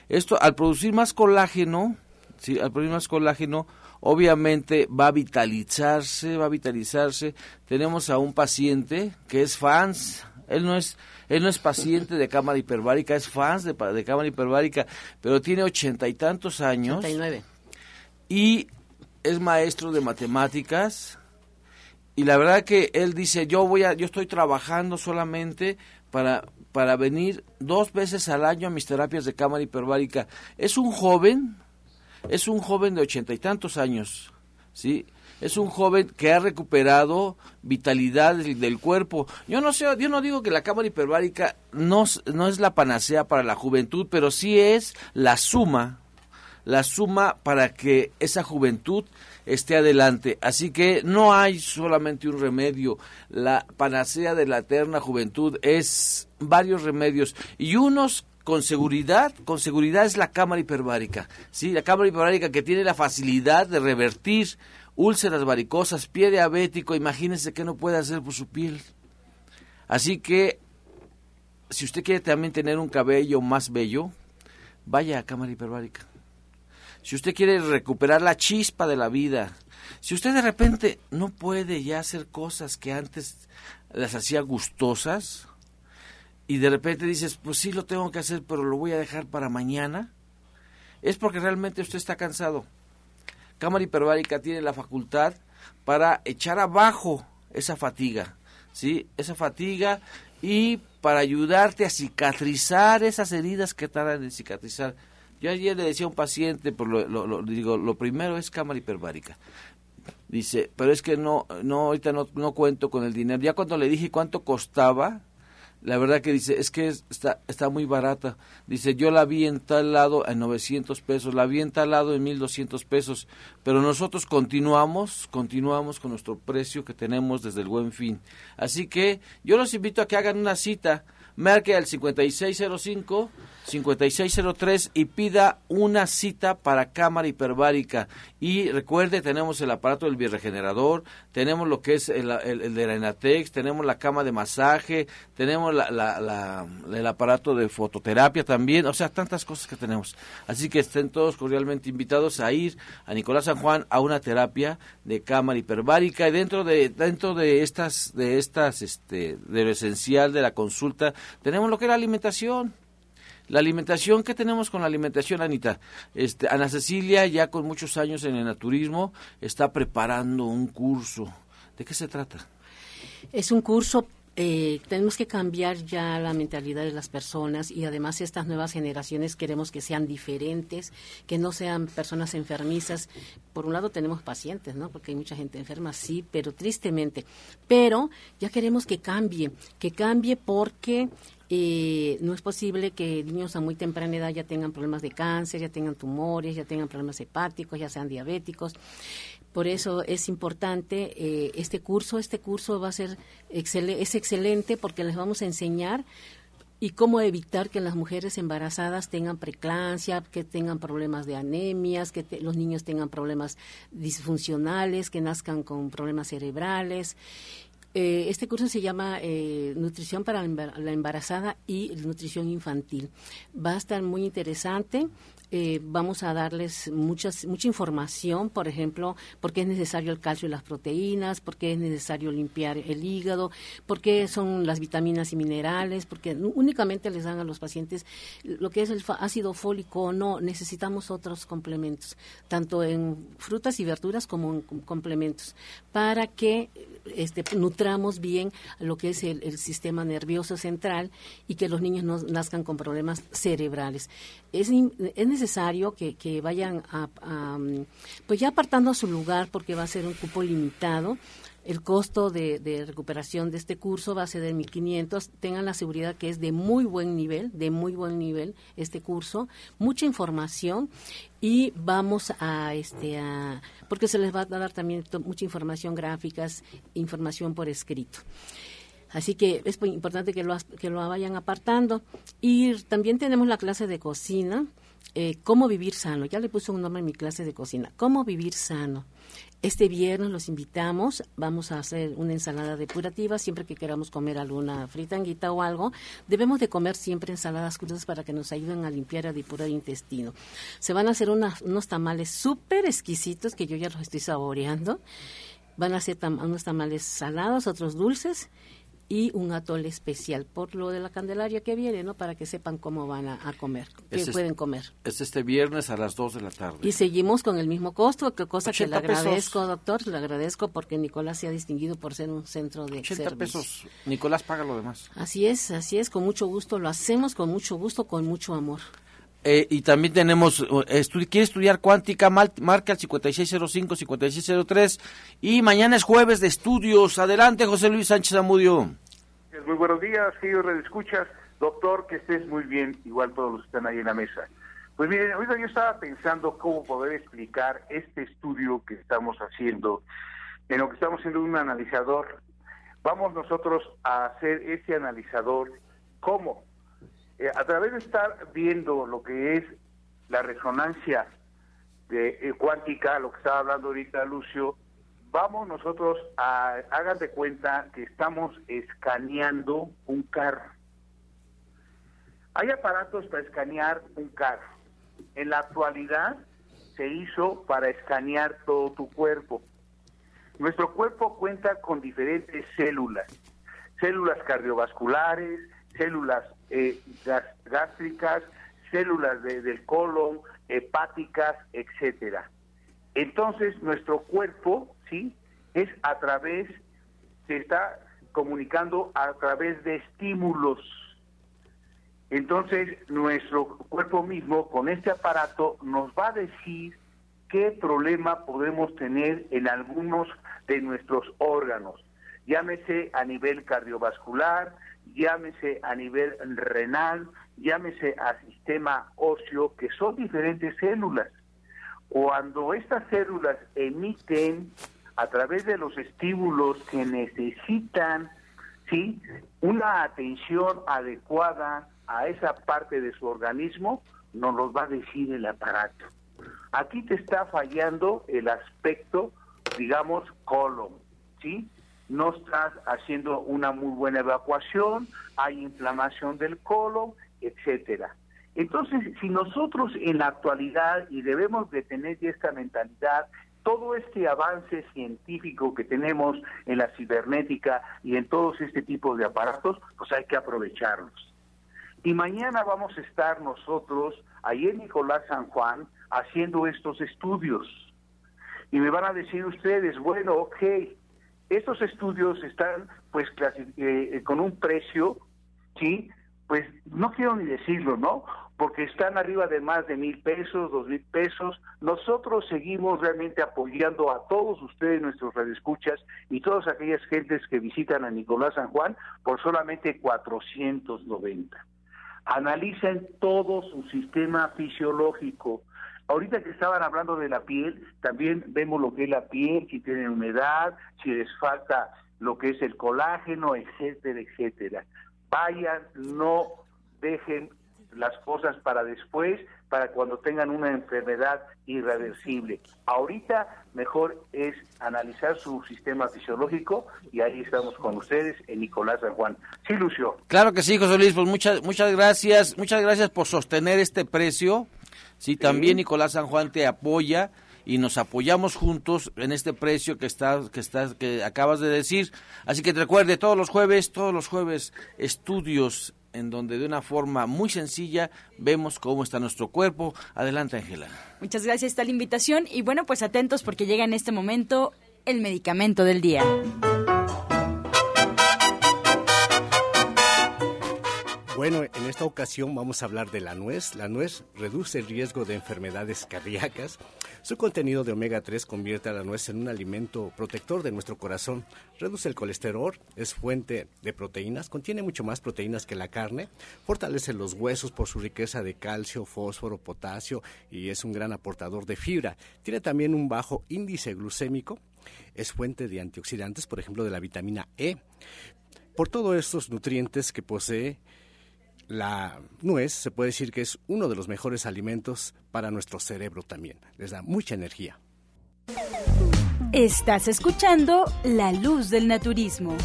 Esto, al producir más colágeno, ¿sí? al producir más colágeno, obviamente va a vitalizarse, va a vitalizarse. Tenemos a un paciente que es fans, él no es, él no es paciente de cámara hiperbárica, es fans de, de cámara hiperbárica, pero tiene ochenta y tantos años. 89. Y es maestro de matemáticas. Y la verdad que él dice, yo voy a, yo estoy trabajando solamente para, para venir dos veces al año a mis terapias de cámara hiperbárica. Es un joven, es un joven de ochenta y tantos años, ¿sí? Es un joven que ha recuperado vitalidad del, cuerpo. Yo no sé, yo no digo que la cámara hiperbárica no, no es la panacea para la juventud, pero sí es la suma, la suma para que esa juventud esté adelante. Así que no hay solamente un remedio. La panacea de la eterna juventud es varios remedios y unos con seguridad, con seguridad es la cámara hiperbárica. Sí, la cámara hiperbárica que tiene la facilidad de revertir úlceras varicosas, pie diabético, imagínense que no puede hacer por su piel. Así que si usted quiere también tener un cabello más bello, vaya a cámara hiperbárica. Si usted quiere recuperar la chispa de la vida, si usted de repente no puede ya hacer cosas que antes las hacía gustosas, y de repente dices, pues sí lo tengo que hacer, pero lo voy a dejar para mañana, es porque realmente usted está cansado. Cámara hiperbárica tiene la facultad para echar abajo esa fatiga, ¿sí? Esa fatiga y para ayudarte a cicatrizar esas heridas que tardan en cicatrizar. Yo ayer le decía a un paciente, por lo, digo, lo primero es cámara hiperbárica. Dice, pero es que no, no, ahorita no, no cuento con el dinero. Ya cuando le dije cuánto costaba, la verdad que dice, es que está, está muy barata. Dice, yo la vi en tal lado en 900 pesos, la vi en tal lado en 1200 pesos, pero nosotros continuamos, continuamos con nuestro precio que tenemos desde el buen fin. Así que yo los invito a que hagan una cita, marque al 5605 5603 y pida una cita para cámara hiperbárica. Y recuerde, tenemos el aparato del bioregenerador, tenemos lo que es el, de la Enatex, tenemos la cama de masaje, tenemos la, el aparato de fototerapia también, o sea, tantas cosas que tenemos. Así que estén todos cordialmente invitados a ir a Nicolás San Juan a una terapia de cámara hiperbárica y dentro de dentro de estas de estas este de lo esencial de la consulta tenemos lo que es la alimentación la alimentación, ¿qué tenemos con la alimentación, Anita? Este, Ana Cecilia, ya con muchos años en el naturismo, está preparando un curso. ¿De qué se trata? Es un curso eh, tenemos que cambiar ya la mentalidad de las personas y además estas nuevas generaciones queremos que sean diferentes, que no sean personas enfermizas. Por un lado tenemos pacientes, ¿no? Porque hay mucha gente enferma, sí, pero tristemente. Pero ya queremos que cambie, que cambie porque eh, no es posible que niños a muy temprana edad ya tengan problemas de cáncer, ya tengan tumores, ya tengan problemas hepáticos, ya sean diabéticos. Por eso es importante eh, este curso. Este curso va a ser es excelente porque les vamos a enseñar y cómo evitar que las mujeres embarazadas tengan preclancia, que tengan problemas de anemias, que los niños tengan problemas disfuncionales, que nazcan con problemas cerebrales eh, este curso se llama eh, Nutrición para la embarazada y Nutrición Infantil. Va a estar muy interesante. Eh, vamos a darles muchas, mucha información, por ejemplo, por qué es necesario el calcio y las proteínas, por qué es necesario limpiar el hígado, por qué son las vitaminas y minerales, porque únicamente les dan a los pacientes lo que es el ácido fólico, no, necesitamos otros complementos, tanto en frutas y verduras como en complementos, para que este, nutramos bien lo que es el, sistema nervioso central y que los niños no nazcan con problemas cerebrales. Es, es necesario que, vayan a, pues ya apartando a su lugar porque va a ser un cupo limitado el costo de, recuperación de este curso va a ser de 1.500. Tengan la seguridad que es de muy buen nivel, de muy buen nivel este curso. Mucha información y vamos a, este, a, porque se les va a dar también mucha información gráficas, información por escrito. Así que es importante que lo, que lo vayan apartando. Y también tenemos la clase de cocina eh, cómo vivir sano. Ya le puse un nombre en mi clase de cocina. Cómo vivir sano. Este viernes los invitamos, vamos a hacer una ensalada depurativa, siempre que queramos comer alguna fritanguita o algo, debemos de comer siempre ensaladas crudas para que nos ayuden a limpiar y a depurar el intestino. Se van a hacer unos tamales súper exquisitos que yo ya los estoy saboreando. Van a ser unos tamales salados, otros dulces y un atole especial por lo de la Candelaria que viene, ¿no? Para que sepan cómo van a, comer, qué pueden comer. Es este viernes a las 2 de la tarde. Y seguimos con el mismo costo, que cosa que le agradezco, doctor, le agradezco porque Nicolás se ha distinguido por ser un centro de 80 pesos. Nicolás paga lo demás. Así es, así es, con mucho gusto, lo hacemos con mucho gusto, con mucho amor. Eh, y también tenemos, eh, quiere estudiar cuántica, marca el 5605-5603 y mañana es jueves de estudios. Adelante, José Luis Sánchez Amudio. Muy buenos días, queridos escuchas. Doctor, que estés muy bien, igual todos los que están ahí en la mesa. Pues miren, ahorita yo estaba pensando cómo poder explicar este estudio que estamos haciendo, en lo que estamos haciendo un analizador. Vamos nosotros a hacer ese analizador, ¿cómo? Eh, a través de estar viendo lo que es la resonancia de, eh, cuántica, lo que estaba hablando ahorita Lucio, vamos nosotros a, hagan de cuenta que estamos escaneando un carro. Hay aparatos para escanear un carro. En la actualidad se hizo para escanear todo tu cuerpo. Nuestro cuerpo cuenta con diferentes células, células cardiovasculares, células eh, gástricas, células del colon, hepáticas, etcétera. Entonces nuestro cuerpo Es a través, se está comunicando a través de estímulos. Entonces, nuestro cuerpo mismo, con este aparato, nos va a decir qué problema podemos tener en algunos de nuestros órganos. Llámese a nivel cardiovascular, llámese a nivel renal, llámese a sistema óseo, que son diferentes células. Cuando estas células emiten a través de los estímulos que necesitan, ¿sí? Una atención adecuada a esa parte de su organismo, nos los va a decir el aparato. Aquí te está fallando el aspecto, digamos, colon, ¿sí? No estás haciendo una muy buena evacuación, hay inflamación del colon, etcétera. Entonces, si nosotros en la actualidad, y debemos de tener esta mentalidad, todo este avance científico que tenemos en la cibernética y en todos este tipo de aparatos, pues hay que aprovecharlos. Y mañana vamos a estar nosotros, ahí en Nicolás San Juan, haciendo estos estudios. Y me van a decir ustedes, bueno, ok, estos estudios están pues eh, con un precio, ¿sí? Pues no quiero ni decirlo, ¿no? Porque están arriba de más de mil pesos, dos mil pesos. Nosotros seguimos realmente apoyando a todos ustedes, nuestros radioescuchas, y todas aquellas gentes que visitan a Nicolás San Juan por solamente 490. Analicen todo su sistema fisiológico. Ahorita que estaban hablando de la piel, también vemos lo que es la piel, si tienen humedad, si les falta lo que es el colágeno, etcétera, etcétera. Vayan, no dejen las cosas para después, para cuando tengan una enfermedad irreversible. Ahorita mejor es analizar su sistema fisiológico y ahí estamos con ustedes en Nicolás San Juan. Sí, Lucio. Claro que sí, José Luis, pues muchas muchas gracias, muchas gracias por sostener este precio. Sí, también Nicolás San Juan te apoya y nos apoyamos juntos en este precio que está que está que acabas de decir. Así que te recuerde todos los jueves, todos los jueves estudios en donde de una forma muy sencilla vemos cómo está nuestro cuerpo. Adelante, Ángela. Muchas gracias por la invitación y bueno, pues atentos porque llega en este momento el medicamento del día. Bueno, en esta ocasión vamos a hablar de la nuez. La nuez reduce el riesgo de enfermedades cardíacas. Su contenido de omega 3 convierte a la nuez en un alimento protector de nuestro corazón. Reduce el colesterol, es fuente de proteínas, contiene mucho más proteínas que la carne, fortalece los huesos por su riqueza de calcio, fósforo, potasio y es un gran aportador de fibra. Tiene también un bajo índice glucémico, es fuente de antioxidantes, por ejemplo, de la vitamina E. Por todos estos nutrientes que posee, la nuez se puede decir que es uno de los mejores alimentos para nuestro cerebro también. Les da mucha energía. Estás escuchando La Luz del Naturismo.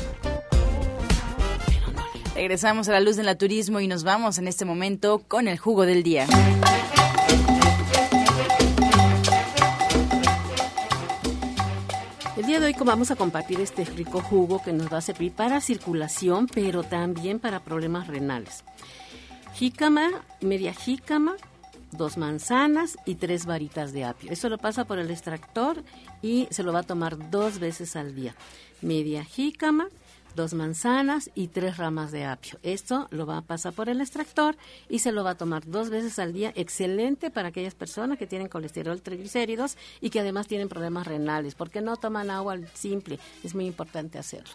Regresamos a La Luz del Naturismo y nos vamos en este momento con el jugo del día. El día de hoy vamos a compartir este rico jugo que nos va a servir para circulación, pero también para problemas renales. Jícama, media jícama, dos manzanas y tres varitas de apio. Eso lo pasa por el extractor y se lo va a tomar dos veces al día. Media jícama, dos manzanas y tres ramas de apio. Esto lo va a pasar por el extractor y se lo va a tomar dos veces al día. Excelente para aquellas personas que tienen colesterol, triglicéridos y que además tienen problemas renales, porque no toman agua simple. Es muy importante hacerlo.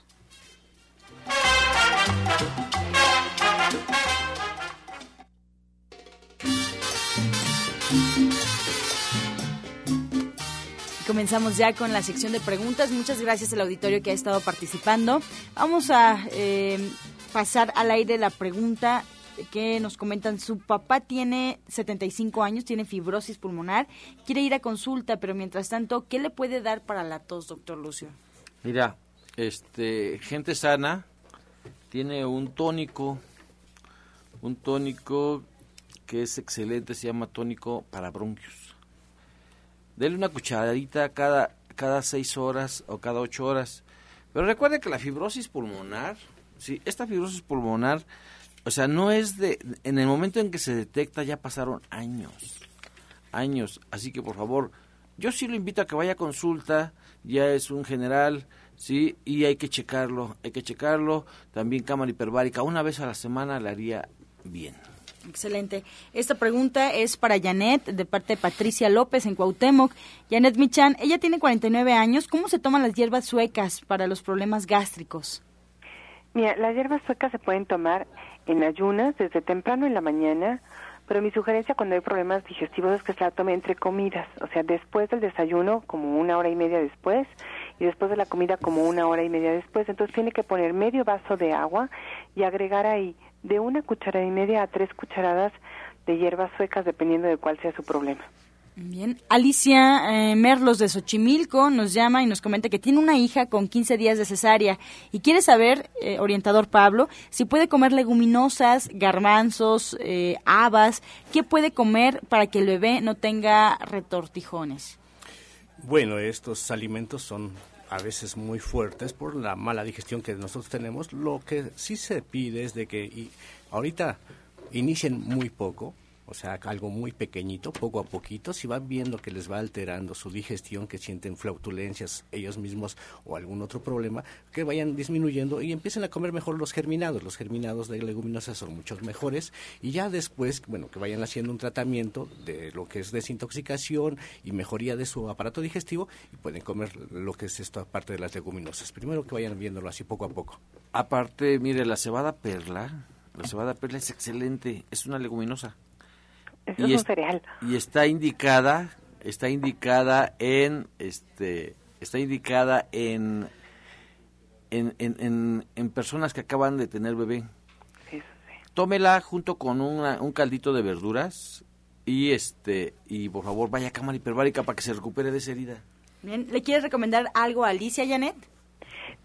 Comenzamos ya con la sección de preguntas. Muchas gracias al auditorio que ha estado participando. Vamos a eh, pasar al aire la pregunta que nos comentan. Su papá tiene 75 años, tiene fibrosis pulmonar, quiere ir a consulta, pero mientras tanto, ¿qué le puede dar para la tos, doctor Lucio? Mira, este, gente sana tiene un tónico, un tónico que es excelente, se llama tónico para bronquios Dele una cucharadita cada, cada seis horas o cada ocho horas. Pero recuerde que la fibrosis pulmonar, sí, esta fibrosis pulmonar, o sea, no es de, en el momento en que se detecta ya pasaron años, años. Así que por favor, yo sí lo invito a que vaya a consulta, ya es un general, sí, y hay que checarlo, hay que checarlo. También cámara hiperbárica, una vez a la semana le haría bien. Excelente. Esta pregunta es para Janet, de parte de Patricia López en Cuauhtémoc. Janet Michan, ella tiene 49 años. ¿Cómo se toman las hierbas suecas para los problemas gástricos? Mira, las hierbas suecas se pueden tomar en ayunas, desde temprano en la mañana, pero mi sugerencia cuando hay problemas digestivos es que se la tome entre comidas, o sea, después del desayuno, como una hora y media después, y después de la comida, como una hora y media después. Entonces tiene que poner medio vaso de agua y agregar ahí de una cucharada y media a tres cucharadas de hierbas suecas, dependiendo de cuál sea su problema. Bien, Alicia eh, Merlos de Xochimilco nos llama y nos comenta que tiene una hija con 15 días de cesárea y quiere saber, eh, orientador Pablo, si puede comer leguminosas, garbanzos, eh, habas, ¿qué puede comer para que el bebé no tenga retortijones? Bueno, estos alimentos son a veces muy fuertes por la mala digestión que nosotros tenemos. Lo que sí se pide es de que y ahorita inicien muy poco, o sea, algo muy pequeñito, poco a poquito, si van viendo que les va alterando su digestión, que sienten flautulencias ellos mismos o algún otro problema, que vayan disminuyendo y empiecen a comer mejor los germinados. Los germinados de leguminosas son muchos mejores y ya después, bueno, que vayan haciendo un tratamiento de lo que es desintoxicación y mejoría de su aparato digestivo y pueden comer lo que es esta parte de las leguminosas. Primero que vayan viéndolo así poco a poco. Aparte, mire, la cebada perla, la cebada perla es excelente, es una leguminosa y es un cereal. Y está indicada, está indicada en, este, está indicada en, en, en, en, personas que acaban de tener bebé. Tómela junto con un caldito de verduras y este y por favor vaya a cámara hiperbárica para que se recupere de esa herida. Bien, ¿le quieres recomendar algo a Alicia Janet?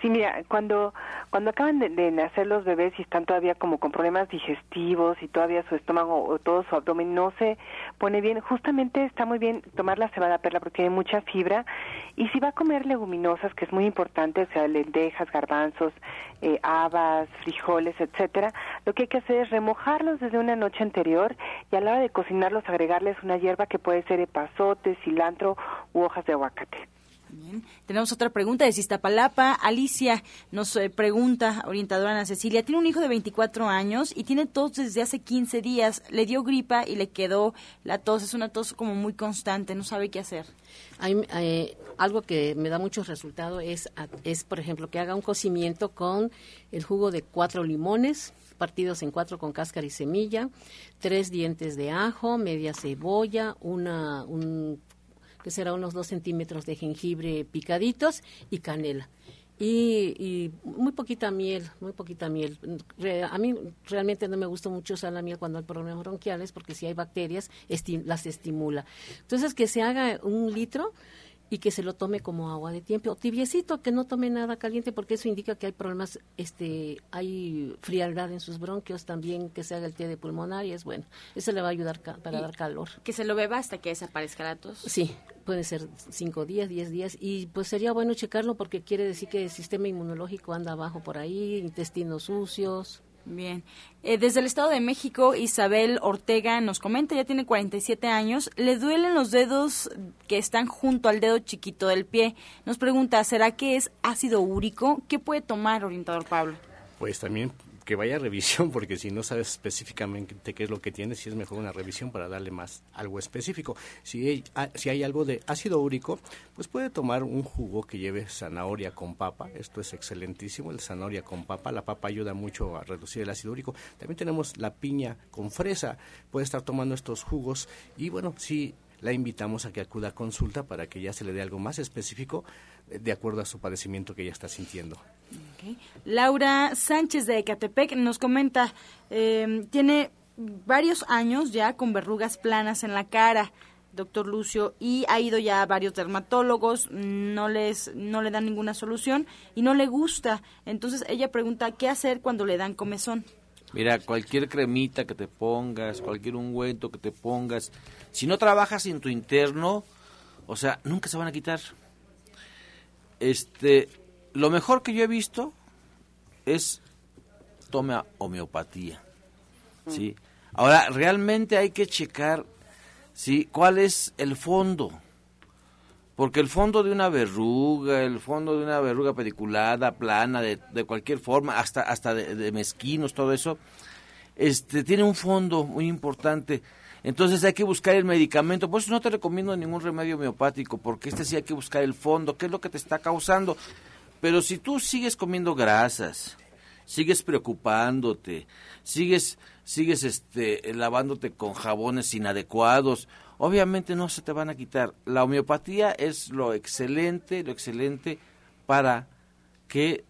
Sí, mira, cuando cuando acaban de, nacer los bebés y están todavía como con problemas digestivos y todavía su estómago o todo su abdomen no se pone bien, justamente está muy bien tomar la cebada perla porque tiene mucha fibra y si va a comer leguminosas, que es muy importante, o sea, lentejas, garbanzos, eh, habas, frijoles, etcétera, lo que hay que hacer es remojarlos desde una noche anterior y a la hora de cocinarlos agregarles una hierba que puede ser epazote, cilantro u hojas de aguacate. Tenemos otra pregunta de Sistapalapa. Alicia nos eh, pregunta, orientadora Ana Cecilia, tiene un hijo de 24 años y tiene tos desde hace 15 días. Le dio gripa y le quedó la tos. Es una tos como muy constante, no sabe qué hacer. Hay, eh, algo que me da mucho resultado es, es, por ejemplo, que haga un cocimiento con el jugo de cuatro limones, partidos en cuatro con cáscara y semilla, tres dientes de ajo, media cebolla, una, un que será unos dos centímetros de jengibre picaditos y canela. y, y, muy poquita miel, muy poquita miel. a mí realmente no me gusta mucho usar la miel cuando hay problemas bronquiales porque si hay bacterias las estimula. Entonces que se haga un litro y que se lo tome como agua de tiempo, o tibiecito, que no tome nada caliente porque eso indica que hay problemas, este, hay frialdad en sus bronquios, también que se haga el té de pulmonar y es bueno, eso le va a ayudar para dar calor. Que se lo beba hasta que desaparezca la tos. Sí, puede ser cinco días, diez días y pues sería bueno checarlo porque quiere decir que el sistema inmunológico anda abajo por ahí, intestinos sucios. Bien. Eh, desde el Estado de México, Isabel Ortega nos comenta, ya tiene 47 años, le duelen los dedos que están junto al dedo chiquito del pie. Nos pregunta, ¿será que es ácido úrico? ¿Qué puede tomar, orientador Pablo? Pues también que vaya revisión, porque si no sabes específicamente qué es lo que tiene, si es mejor una revisión para darle más algo específico. Si hay, ah, si hay algo de ácido úrico, pues puede tomar un jugo que lleve zanahoria con papa. Esto es excelentísimo, el zanahoria con papa. La papa ayuda mucho a reducir el ácido úrico. También tenemos la piña con fresa. Puede estar tomando estos jugos y bueno, si la invitamos a que acuda a consulta para que ya se le dé algo más específico eh, de acuerdo a su padecimiento que ella está sintiendo. Laura Sánchez de Ecatepec nos comenta, em, tiene varios años ya con verrugas planas en la cara, doctor Lucio, y ha ido ya a varios dermatólogos, no les no le dan ninguna solución y no le gusta. Entonces ella pregunta qué hacer cuando le dan comezón. Mira, cualquier cremita que te pongas, cualquier ungüento que te pongas, si no trabajas en tu interno, o sea, nunca se van a quitar. Este, lo mejor que yo he visto es toma homeopatía. ¿sí? Ahora, realmente hay que checar ¿sí? cuál es el fondo. Porque el fondo de una verruga, el fondo de una verruga pediculada, plana, de, de cualquier forma, hasta, hasta de, mezquinos, todo eso, este, tiene un fondo muy importante. Entonces hay que buscar el medicamento. Por eso no te recomiendo ningún remedio homeopático, porque este sí hay que buscar el fondo, qué es lo que te está causando. Pero si tú sigues comiendo grasas, sigues preocupándote, sigues sigues este lavándote con jabones inadecuados, obviamente no se te van a quitar. La homeopatía es lo excelente, lo excelente para que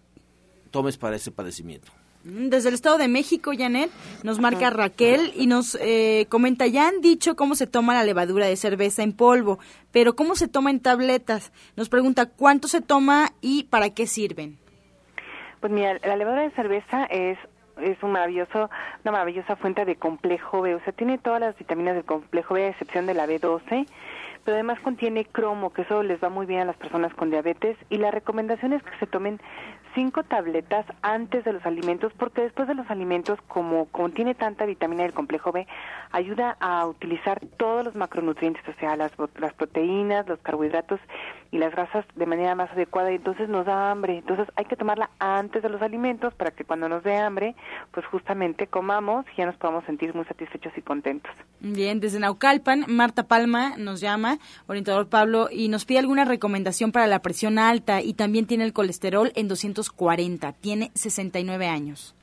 tomes para ese padecimiento. Mm, desde el Estado de México, Janet, nos marca Raquel y nos eh, comenta, ya han dicho cómo se toma la levadura de cerveza en polvo, pero ¿cómo se toma en tabletas? Nos pregunta cuánto se toma y para qué sirven. Pues mira, la levadura de cerveza es es un maravilloso, una maravillosa fuente de complejo B, o sea, tiene todas las vitaminas del complejo B a excepción de la B12 pero además contiene cromo, que eso les va muy bien a las personas con diabetes. Y la recomendación es que se tomen cinco tabletas antes de los alimentos, porque después de los alimentos, como contiene tanta vitamina del complejo B, ayuda a utilizar todos los macronutrientes, o sea, las, las proteínas, los carbohidratos y las grasas de manera más adecuada y entonces nos da hambre. Entonces hay que tomarla antes de los alimentos para que cuando nos dé hambre, pues justamente comamos y ya nos podamos sentir muy satisfechos y contentos. Bien, desde Naucalpan, Marta Palma nos llama orientador Pablo, y nos pide alguna recomendación para la presión alta y también tiene el colesterol en 240, tiene 69 años.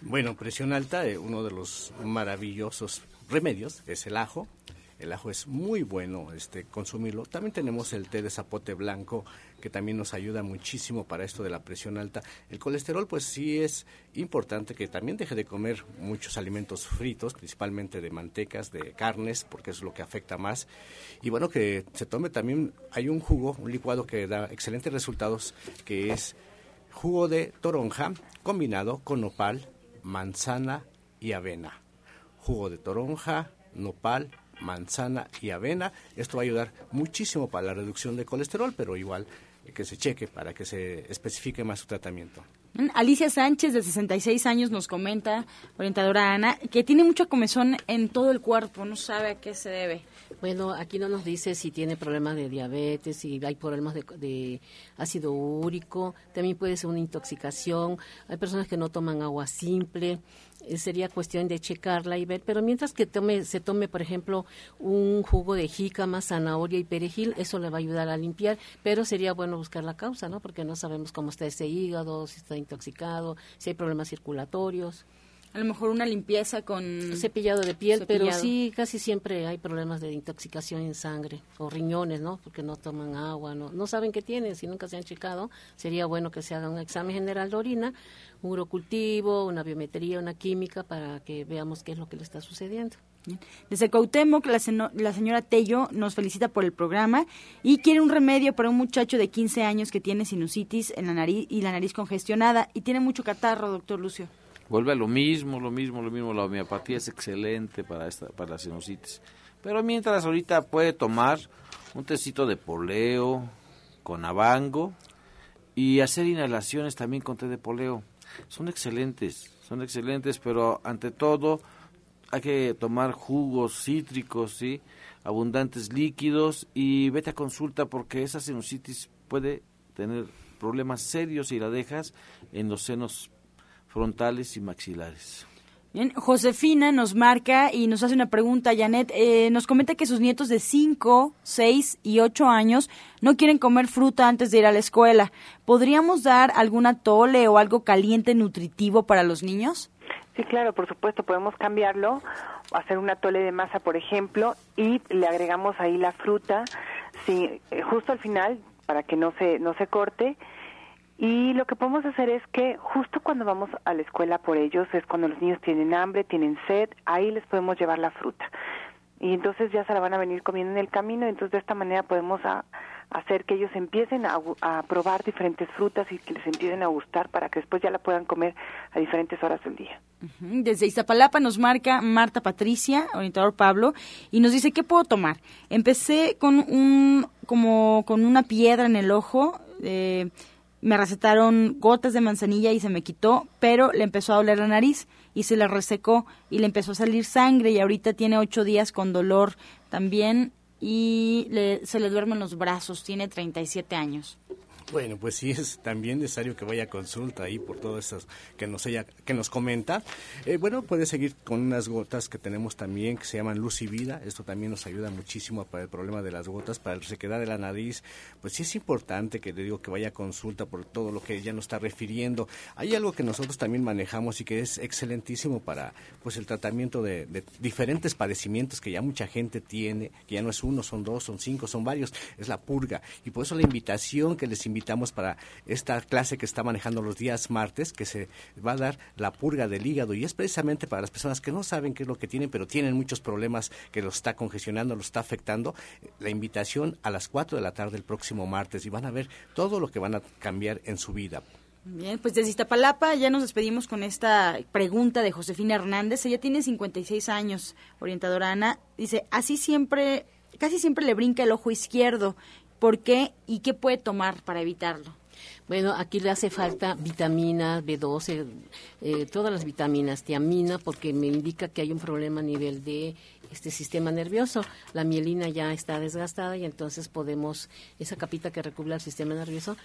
Bueno, presión alta, eh, uno de los maravillosos remedios es el ajo. El ajo es muy bueno este, consumirlo. También tenemos el té de zapote blanco, que también nos ayuda muchísimo para esto de la presión alta. El colesterol, pues sí es importante que también deje de comer muchos alimentos fritos, principalmente de mantecas, de carnes, porque es lo que afecta más. Y bueno, que se tome también, hay un jugo, un licuado que da excelentes resultados, que es jugo de toronja combinado con nopal, manzana y avena. Jugo de toronja, nopal, manzana y avena. Esto va a ayudar muchísimo para la reducción de colesterol, pero igual que se cheque para que se especifique más su tratamiento. Alicia Sánchez, de 66 años, nos comenta, orientadora Ana, que tiene mucha comezón en todo el cuerpo, no sabe a qué se debe. Bueno, aquí no nos dice si tiene problemas de diabetes, si hay problemas de, ácido úrico, también puede ser una intoxicación, hay personas que no toman agua simple, sería cuestión de checarla y ver, pero mientras que tome, se tome, por ejemplo, un jugo de jícama, zanahoria y perejil, eso le va a ayudar a limpiar, pero sería bueno buscar la causa, ¿no? Porque no sabemos cómo está ese hígado, si está intoxicado, si hay problemas circulatorios. A lo mejor una limpieza con cepillado de piel, pero sí, casi siempre hay problemas de intoxicación en sangre o riñones, ¿no? Porque no toman agua, no, no saben qué tienen, si nunca se han checado, sería bueno que se haga un examen general de orina, un urocultivo, una biometría, una química para que veamos qué es lo que le está sucediendo. Desde Cuauhtémoc, la, seno- la señora Tello nos felicita por el programa y quiere un remedio para un muchacho de 15 años que tiene sinusitis en la nariz y la nariz congestionada y tiene mucho catarro, doctor Lucio. Vuelve a lo mismo, lo mismo, lo mismo. La homeopatía es excelente para esta, para la sinusitis. Pero mientras ahorita puede tomar un tecito de poleo con abango y hacer inhalaciones también con té de poleo. Son excelentes, son excelentes, pero ante todo hay que tomar jugos cítricos, ¿sí? abundantes líquidos y vete a consulta porque esa sinusitis puede tener problemas serios si la dejas en los senos frontales y maxilares. Bien, Josefina nos marca y nos hace una pregunta, Janet. Eh, nos comenta que sus nietos de 5, 6 y 8 años no quieren comer fruta antes de ir a la escuela. ¿Podríamos dar alguna tole o algo caliente nutritivo para los niños? Sí, claro, por supuesto, podemos cambiarlo, hacer una tole de masa, por ejemplo, y le agregamos ahí la fruta, sí, eh, justo al final, para que no se, no se corte. Y lo que podemos hacer es que justo cuando vamos a la escuela por ellos, es cuando los niños tienen hambre, tienen sed, ahí les podemos llevar la fruta. Y entonces ya se la van a venir comiendo en el camino, entonces de esta manera podemos a- hacer que ellos empiecen a, a probar diferentes frutas y que les empiecen a gustar para que después ya la puedan comer a diferentes horas del día. Desde Iztapalapa nos marca Marta Patricia, orientador Pablo, y nos dice, ¿qué puedo tomar? Empecé con un, como con una piedra en el ojo, eh, me recetaron gotas de manzanilla y se me quitó, pero le empezó a doler la nariz y se le resecó y le empezó a salir sangre y ahorita tiene ocho días con dolor también y le- se le duermen los brazos, tiene 37 años. Bueno, pues sí es también necesario que vaya a consulta ahí por todo eso que nos ella, que nos comenta. Eh, bueno, puede seguir con unas gotas que tenemos también que se llaman luz y vida. Esto también nos ayuda muchísimo para el problema de las gotas, para la resequedad de la nariz. Pues sí es importante que le digo que vaya a consulta por todo lo que ella nos está refiriendo. Hay algo que nosotros también manejamos y que es excelentísimo para pues el tratamiento de, de diferentes padecimientos que ya mucha gente tiene, que ya no es uno, son dos, son cinco, son varios, es la purga. Y por eso la invitación que les invitamos para esta clase que está manejando los días martes, que se va a dar la purga del hígado y es precisamente para las personas que no saben qué es lo que tienen, pero tienen muchos problemas que los está congestionando, los está afectando. La invitación a las 4 de la tarde el próximo martes y van a ver todo lo que van a cambiar en su vida. Bien, pues desde Iztapalapa ya nos despedimos con esta pregunta de Josefina Hernández. Ella tiene 56 años, orientadora Ana. Dice, así siempre, casi siempre le brinca el ojo izquierdo. ¿Por qué y qué puede tomar para evitarlo? Bueno, aquí le hace falta vitaminas, B12, eh, todas las vitaminas, tiamina, porque me indica que hay un problema a nivel de este sistema nervioso. La mielina ya está desgastada y entonces podemos, esa capita que recubre el sistema nervioso,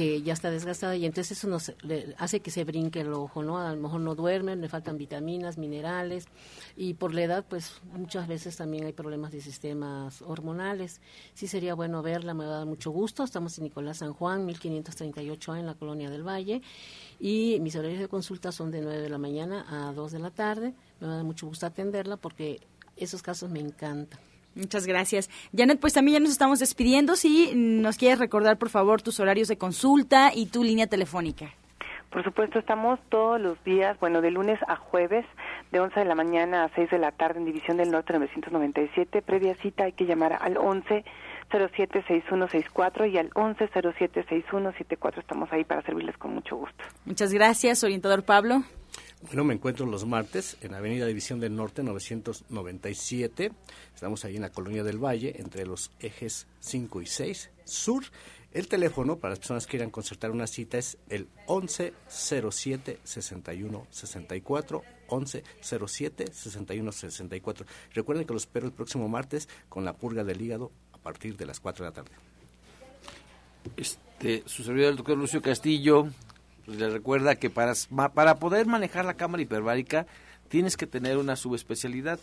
que ya está desgastada y entonces eso nos le hace que se brinque el ojo, ¿no? A lo mejor no duermen, le faltan vitaminas, minerales y por la edad pues muchas veces también hay problemas de sistemas hormonales. Sí sería bueno verla, me va a dar mucho gusto. Estamos en Nicolás San Juan, 1538 en la Colonia del Valle y mis horarios de consulta son de 9 de la mañana a 2 de la tarde. Me va a dar mucho gusto atenderla porque esos casos me encantan. Muchas gracias. Janet, pues también ya nos estamos despidiendo. Si nos quieres recordar, por favor, tus horarios de consulta y tu línea telefónica. Por supuesto, estamos todos los días, bueno, de lunes a jueves, de 11 de la mañana a 6 de la tarde en División del Norte 997. Previa cita hay que llamar al 11 076164 y al 11 076174. Estamos ahí para servirles con mucho gusto. Muchas gracias, orientador Pablo. Bueno, me encuentro los martes en Avenida División del Norte 997. Estamos ahí en la Colonia del Valle, entre los ejes 5 y 6 sur. El teléfono para las personas que quieran concertar una cita es el 1107 61 64 1107 61 64. Recuerden que los espero el próximo martes con la purga del hígado a partir de las 4 de la tarde. Este, su servidor, el doctor Lucio Castillo, pues, le recuerda que para, para poder manejar la cámara hiperbárica tienes que tener una subespecialidad,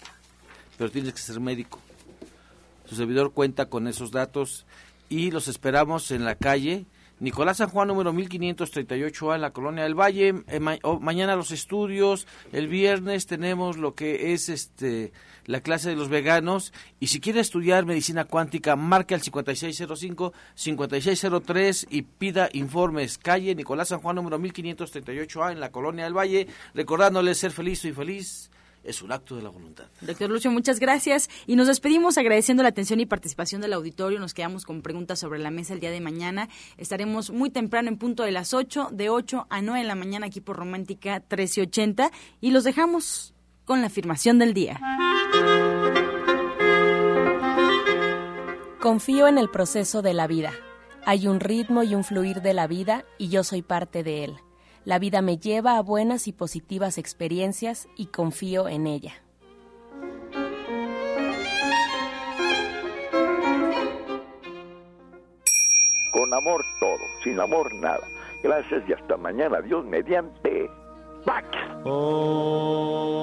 pero tienes que ser médico. Su servidor cuenta con esos datos y los esperamos en la calle Nicolás San Juan número 1538A en la Colonia del Valle. Eh, mañana los estudios, el viernes tenemos lo que es este la clase de los veganos y si quiere estudiar medicina cuántica, marque al 5605-5603 y pida informes. Calle Nicolás San Juan número 1538A en la Colonia del Valle, recordándole ser feliz y feliz es un acto de la voluntad. Doctor Lucio, muchas gracias. Y nos despedimos agradeciendo la atención y participación del auditorio. Nos quedamos con preguntas sobre la mesa el día de mañana. Estaremos muy temprano en punto de las 8, de 8 a 9 de la mañana aquí por Romántica 1380. Y los dejamos con la afirmación del día. Confío en el proceso de la vida. Hay un ritmo y un fluir de la vida y yo soy parte de él. La vida me lleva a buenas y positivas experiencias y confío en ella. Con amor todo, sin amor nada. Gracias y hasta mañana. Dios mediante. Oh.